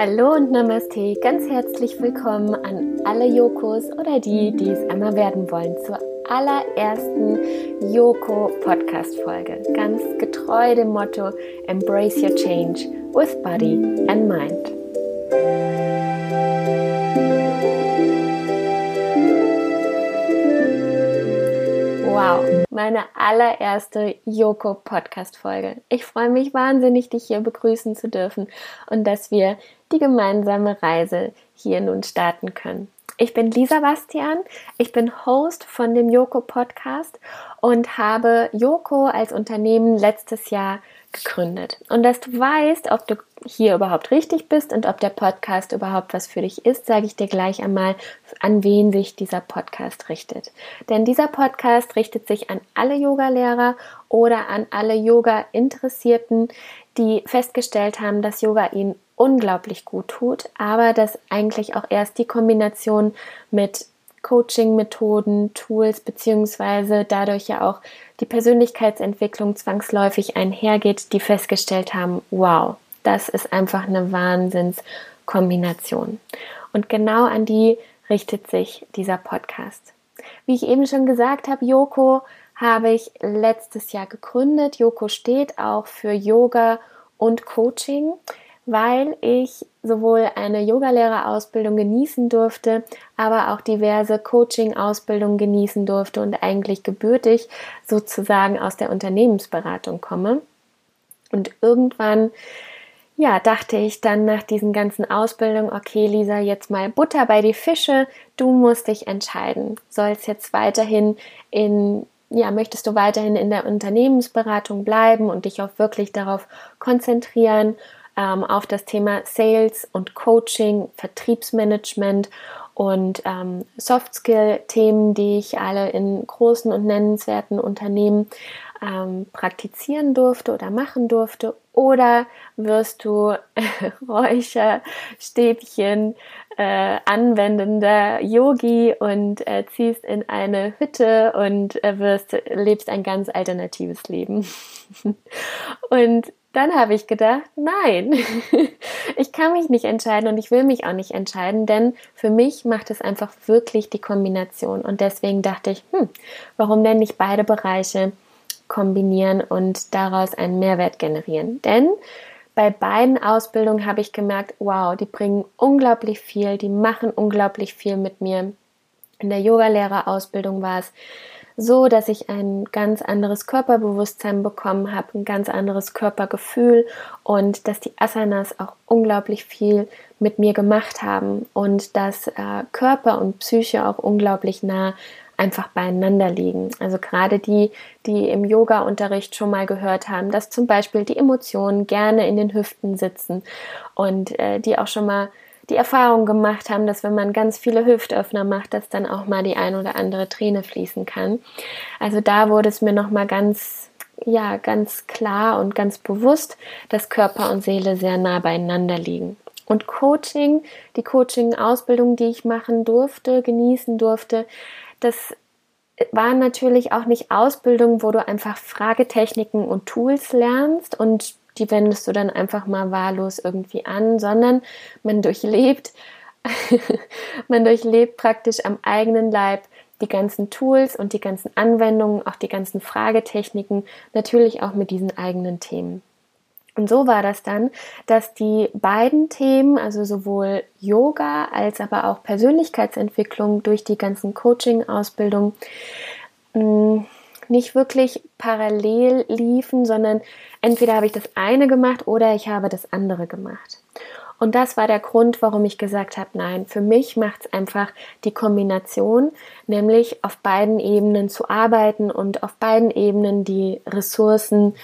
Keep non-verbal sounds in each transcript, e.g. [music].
Hallo und Namaste, ganz herzlich willkommen an alle Yokos oder die, die es einmal werden wollen, zur allerersten Yoko Podcast Folge. Ganz getreu dem Motto Embrace Your Change with Body and Mind. Meine allererste Yoko Podcast Folge. Ich freue mich wahnsinnig, dich hier begrüßen zu dürfen und dass wir die gemeinsame Reise hier nun starten können. Ich bin Lisa Bastian, ich bin Host von dem Yoko Podcast und habe Yoko als Unternehmen letztes Jahr gegründet. Und dass du weißt, ob du hier überhaupt richtig bist und ob der Podcast überhaupt was für dich ist, sage ich dir gleich einmal, an wen sich dieser Podcast richtet. Denn dieser Podcast richtet sich an alle Yogalehrer oder an alle Yoga-Interessierten, die festgestellt haben, dass Yoga ihnen unglaublich gut tut, aber dass eigentlich auch erst die Kombination mit Coaching-Methoden, Tools beziehungsweise dadurch ja auch die Persönlichkeitsentwicklung zwangsläufig einhergeht, die festgestellt haben, wow, das ist einfach eine Wahnsinnskombination. Und genau an die richtet sich dieser Podcast. Wie ich eben schon gesagt habe, Yoko habe ich letztes Jahr gegründet. Yoko steht auch für Yoga und Coaching weil ich sowohl eine Yogalehrerausbildung genießen durfte, aber auch diverse Coaching-Ausbildungen genießen durfte und eigentlich gebürtig sozusagen aus der Unternehmensberatung komme. Und irgendwann, ja, dachte ich dann nach diesen ganzen Ausbildungen, okay, Lisa, jetzt mal Butter bei die Fische, du musst dich entscheiden. Soll es jetzt weiterhin in ja, möchtest du weiterhin in der Unternehmensberatung bleiben und dich auch wirklich darauf konzentrieren ähm, auf das Thema Sales und Coaching, Vertriebsmanagement und ähm, Soft Skill Themen, die ich alle in großen und nennenswerten Unternehmen ähm, praktizieren durfte oder machen durfte? Oder wirst du [laughs] Räucherstäbchen äh, anwendender Yogi und äh, ziehst in eine Hütte und äh, wirst, lebst ein ganz alternatives Leben? [laughs] und dann habe ich gedacht, nein, [laughs] ich kann mich nicht entscheiden und ich will mich auch nicht entscheiden, denn für mich macht es einfach wirklich die Kombination. Und deswegen dachte ich, hm, warum denn nicht beide Bereiche kombinieren und daraus einen Mehrwert generieren? Denn bei beiden Ausbildungen habe ich gemerkt, wow, die bringen unglaublich viel, die machen unglaublich viel mit mir. In der Yogalehrerausbildung war es so, dass ich ein ganz anderes Körperbewusstsein bekommen habe, ein ganz anderes Körpergefühl und dass die Asanas auch unglaublich viel mit mir gemacht haben und dass äh, Körper und Psyche auch unglaublich nah einfach beieinander liegen. Also gerade die, die im Yoga-Unterricht schon mal gehört haben, dass zum Beispiel die Emotionen gerne in den Hüften sitzen und äh, die auch schon mal die Erfahrung gemacht haben, dass wenn man ganz viele Hüftöffner macht, dass dann auch mal die ein oder andere Träne fließen kann. Also da wurde es mir noch mal ganz ja, ganz klar und ganz bewusst, dass Körper und Seele sehr nah beieinander liegen. Und Coaching, die Coaching-Ausbildung, die ich machen durfte, genießen durfte, das waren natürlich auch nicht Ausbildungen, wo du einfach Fragetechniken und Tools lernst und die wendest du dann einfach mal wahllos irgendwie an, sondern man durchlebt, [laughs] man durchlebt praktisch am eigenen Leib die ganzen Tools und die ganzen Anwendungen, auch die ganzen Fragetechniken, natürlich auch mit diesen eigenen Themen. Und so war das dann, dass die beiden Themen, also sowohl Yoga als aber auch Persönlichkeitsentwicklung durch die ganzen Coaching-Ausbildungen, mm, nicht wirklich parallel liefen, sondern entweder habe ich das eine gemacht oder ich habe das andere gemacht. Und das war der Grund, warum ich gesagt habe, nein, für mich macht es einfach die Kombination, nämlich auf beiden Ebenen zu arbeiten und auf beiden Ebenen die Ressourcen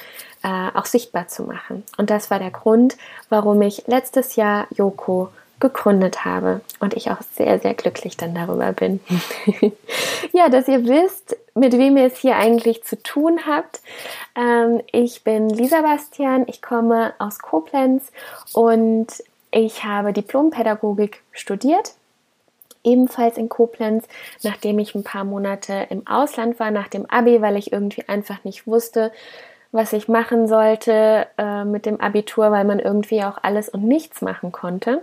äh, auch sichtbar zu machen. Und das war der Grund, warum ich letztes Jahr Yoko gegründet habe und ich auch sehr, sehr glücklich dann darüber bin. [laughs] ja, dass ihr wisst, mit wem ihr es hier eigentlich zu tun habt. Ähm, ich bin Lisa Bastian, ich komme aus Koblenz und ich habe Diplompädagogik studiert ebenfalls in Koblenz, nachdem ich ein paar Monate im Ausland war, nach dem Abi, weil ich irgendwie einfach nicht wusste, was ich machen sollte äh, mit dem Abitur, weil man irgendwie auch alles und nichts machen konnte.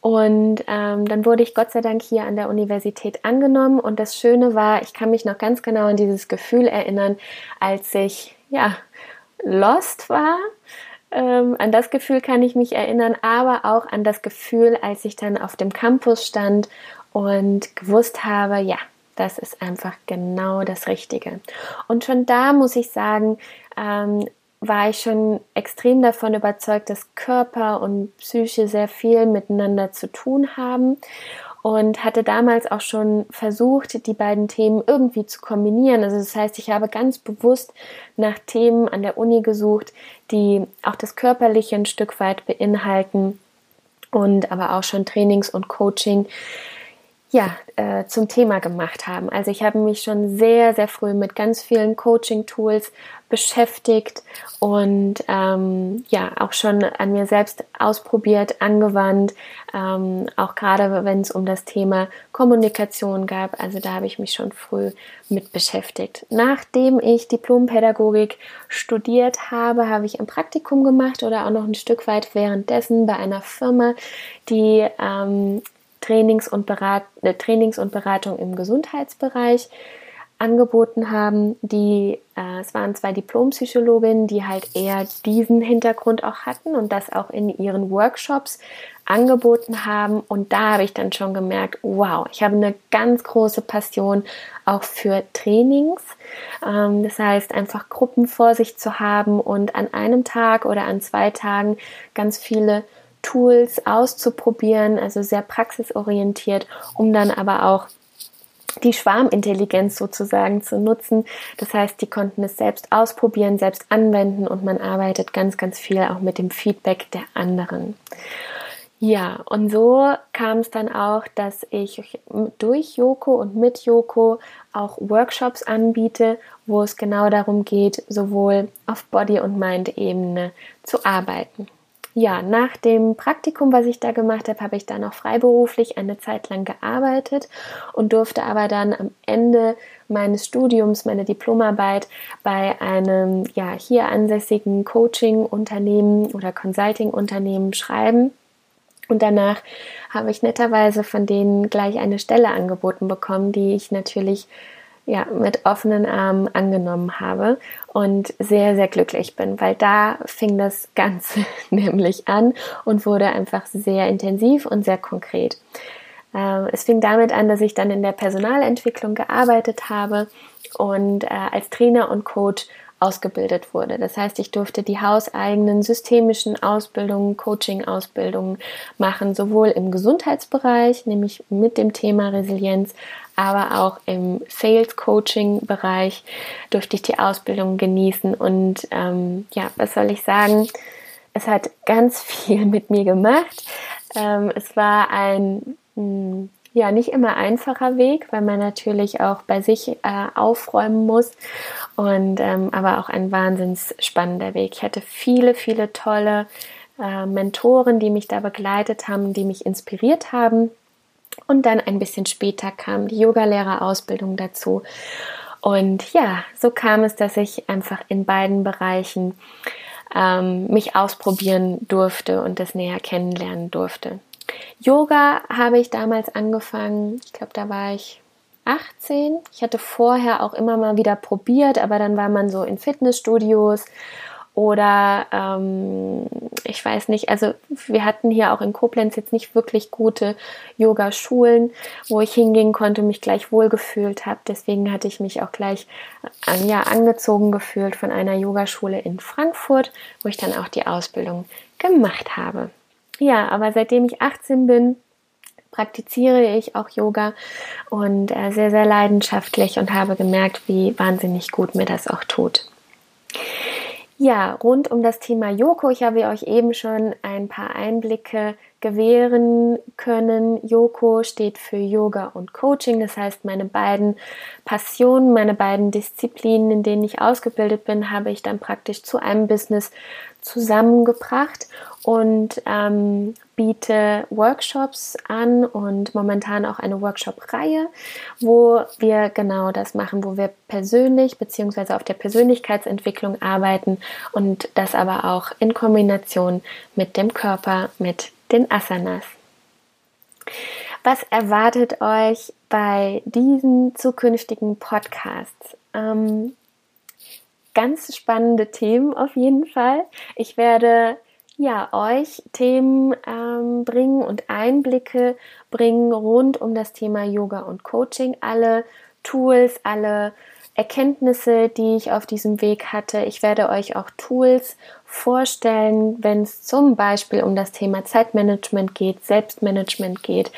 Und ähm, dann wurde ich Gott sei Dank hier an der Universität angenommen. Und das Schöne war, ich kann mich noch ganz genau an dieses Gefühl erinnern, als ich ja lost war. Ähm, an das Gefühl kann ich mich erinnern, aber auch an das Gefühl, als ich dann auf dem Campus stand und gewusst habe, ja, das ist einfach genau das Richtige. Und schon da muss ich sagen, ähm, war ich schon extrem davon überzeugt, dass Körper und Psyche sehr viel miteinander zu tun haben und hatte damals auch schon versucht, die beiden Themen irgendwie zu kombinieren. Also das heißt, ich habe ganz bewusst nach Themen an der Uni gesucht, die auch das Körperliche ein Stück weit beinhalten und aber auch schon Trainings und Coaching ja, äh, zum Thema gemacht haben. Also ich habe mich schon sehr, sehr früh mit ganz vielen Coaching-Tools beschäftigt und ähm, ja, auch schon an mir selbst ausprobiert, angewandt, ähm, auch gerade wenn es um das Thema Kommunikation gab. Also da habe ich mich schon früh mit beschäftigt. Nachdem ich Diplompädagogik studiert habe, habe ich ein Praktikum gemacht oder auch noch ein Stück weit währenddessen bei einer Firma, die ähm, Trainings und, Berat, äh, Trainings und Beratung im Gesundheitsbereich angeboten haben. Die, äh, es waren zwei Diplompsychologinnen, die halt eher diesen Hintergrund auch hatten und das auch in ihren Workshops angeboten haben. Und da habe ich dann schon gemerkt, wow, ich habe eine ganz große Passion auch für Trainings. Ähm, das heißt, einfach Gruppen vor sich zu haben und an einem Tag oder an zwei Tagen ganz viele Tools auszuprobieren, also sehr praxisorientiert, um dann aber auch die Schwarmintelligenz sozusagen zu nutzen. Das heißt, die konnten es selbst ausprobieren, selbst anwenden und man arbeitet ganz, ganz viel auch mit dem Feedback der anderen. Ja, und so kam es dann auch, dass ich durch Yoko und mit Yoko auch Workshops anbiete, wo es genau darum geht, sowohl auf Body- und Mind-Ebene zu arbeiten ja, nach dem Praktikum, was ich da gemacht habe, habe ich dann auch freiberuflich eine Zeit lang gearbeitet und durfte aber dann am Ende meines Studiums meine Diplomarbeit bei einem ja hier ansässigen Coaching-Unternehmen oder Consulting-Unternehmen schreiben. Und danach habe ich netterweise von denen gleich eine Stelle angeboten bekommen, die ich natürlich ja, mit offenen Armen angenommen habe und sehr, sehr glücklich bin, weil da fing das Ganze [laughs] nämlich an und wurde einfach sehr intensiv und sehr konkret. Ähm, es fing damit an, dass ich dann in der Personalentwicklung gearbeitet habe und äh, als Trainer und Coach ausgebildet wurde. Das heißt, ich durfte die hauseigenen systemischen Ausbildungen, Coaching-Ausbildungen machen, sowohl im Gesundheitsbereich, nämlich mit dem Thema Resilienz, aber auch im Sales-Coaching-Bereich durfte ich die Ausbildung genießen. Und ähm, ja, was soll ich sagen? Es hat ganz [laughs] viel mit mir gemacht. Ähm, es war ein mh, hm, ja nicht immer einfacher Weg, weil man natürlich auch bei sich äh, aufräumen muss und ähm, aber auch ein wahnsinns spannender Weg. Ich hatte viele, viele tolle äh, Mentoren, die mich da begleitet haben, die mich inspiriert haben. Und dann ein bisschen später kam die Yogalehrerausbildung dazu. Und ja, so kam es, dass ich einfach in beiden Bereichen ähm, mich ausprobieren durfte und das näher kennenlernen durfte. Yoga habe ich damals angefangen, ich glaube, da war ich 18. Ich hatte vorher auch immer mal wieder probiert, aber dann war man so in Fitnessstudios oder ähm, ich weiß nicht, also wir hatten hier auch in Koblenz jetzt nicht wirklich gute Yoga-Schulen, wo ich hingehen konnte, mich gleich wohlgefühlt habe. Deswegen hatte ich mich auch gleich äh, ja, angezogen gefühlt von einer Yogaschule in Frankfurt, wo ich dann auch die Ausbildung gemacht habe. Ja, aber seitdem ich 18 bin, praktiziere ich auch Yoga und äh, sehr, sehr leidenschaftlich und habe gemerkt, wie wahnsinnig gut mir das auch tut. Ja, rund um das Thema Yoko, ich habe euch eben schon ein paar Einblicke gewähren können. Yoko steht für Yoga und Coaching, das heißt meine beiden Passionen, meine beiden Disziplinen, in denen ich ausgebildet bin, habe ich dann praktisch zu einem Business zusammengebracht und ähm, biete Workshops an und momentan auch eine Workshop-Reihe, wo wir genau das machen, wo wir persönlich bzw. auf der Persönlichkeitsentwicklung arbeiten und das aber auch in Kombination mit dem Körper, mit den Asanas. Was erwartet euch bei diesen zukünftigen Podcasts? Ähm, ganz spannende Themen auf jeden Fall. Ich werde ja euch Themen ähm, bringen und Einblicke bringen rund um das Thema Yoga und Coaching. Alle Tools, alle Erkenntnisse, die ich auf diesem Weg hatte. Ich werde euch auch Tools vorstellen, wenn es zum Beispiel um das Thema Zeitmanagement geht, Selbstmanagement geht.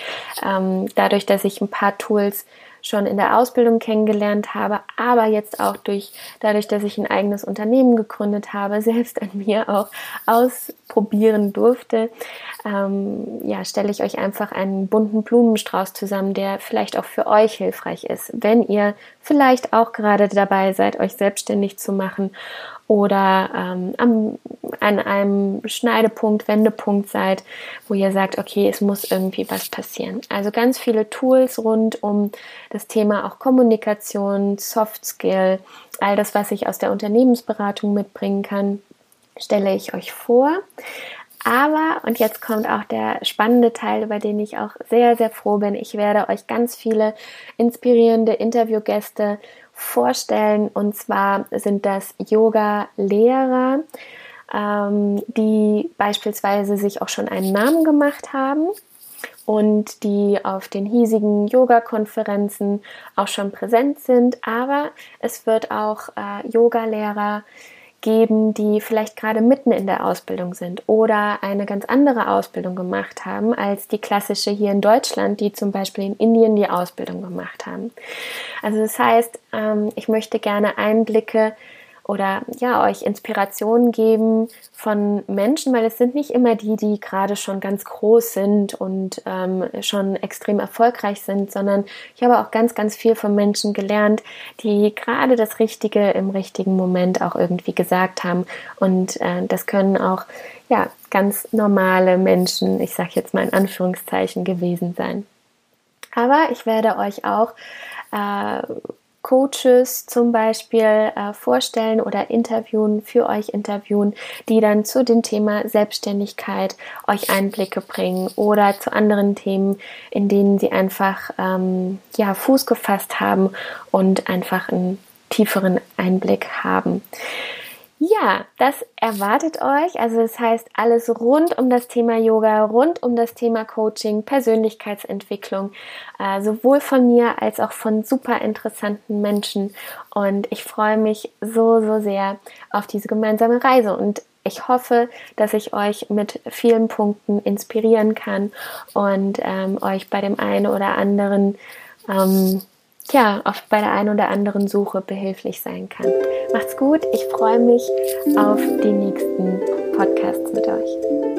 Ähm, dadurch, dass ich ein paar Tools schon in der Ausbildung kennengelernt habe, aber jetzt auch durch, dadurch, dass ich ein eigenes Unternehmen gegründet habe, [laughs] selbst an mir auch ausprobieren durfte, ähm, ja, stelle ich euch einfach einen bunten Blumenstrauß zusammen, der vielleicht auch für euch hilfreich ist, wenn ihr vielleicht auch gerade dabei seid, euch selbstständig zu machen oder ähm, am, an einem Schneidepunkt, Wendepunkt seid, wo ihr sagt, okay, es muss irgendwie was passieren. Also ganz viele Tools rund um das Thema auch Kommunikation, Soft Skill, all das, was ich aus der Unternehmensberatung mitbringen kann, stelle ich euch vor. Aber, und jetzt kommt auch der spannende Teil, über den ich auch sehr, sehr froh bin, ich werde euch ganz viele inspirierende Interviewgäste vorstellen. Und zwar sind das Yoga-Lehrer, ähm, die beispielsweise sich auch schon einen Namen gemacht haben und die auf den hiesigen Yoga-Konferenzen auch schon präsent sind. Aber es wird auch äh, Yoga-Lehrer geben, die vielleicht gerade mitten in der Ausbildung sind oder eine ganz andere Ausbildung gemacht haben als die klassische hier in Deutschland, die zum Beispiel in Indien die Ausbildung gemacht haben. Also das heißt, ähm, ich möchte gerne Einblicke oder ja, euch Inspirationen geben von Menschen, weil es sind nicht immer die, die gerade schon ganz groß sind und ähm, schon extrem erfolgreich sind, sondern ich habe auch ganz, ganz viel von Menschen gelernt, die gerade das Richtige im richtigen Moment auch irgendwie gesagt haben. Und äh, das können auch ja ganz normale Menschen, ich sage jetzt mal in Anführungszeichen, gewesen sein. Aber ich werde euch auch äh, Coaches zum Beispiel äh, vorstellen oder interviewen, für euch interviewen, die dann zu dem Thema Selbstständigkeit euch Einblicke bringen oder zu anderen Themen, in denen sie einfach ähm, ja, Fuß gefasst haben und einfach einen tieferen Einblick haben. Ja, das erwartet euch. Also das heißt alles rund um das Thema Yoga, rund um das Thema Coaching, Persönlichkeitsentwicklung, äh, sowohl von mir als auch von super interessanten Menschen. Und ich freue mich so, so sehr auf diese gemeinsame Reise. Und ich hoffe, dass ich euch mit vielen Punkten inspirieren kann und ähm, euch bei dem einen oder anderen ähm, ja, oft bei der einen oder anderen Suche behilflich sein kann. Macht's gut, ich freue mich auf die nächsten Podcasts mit euch.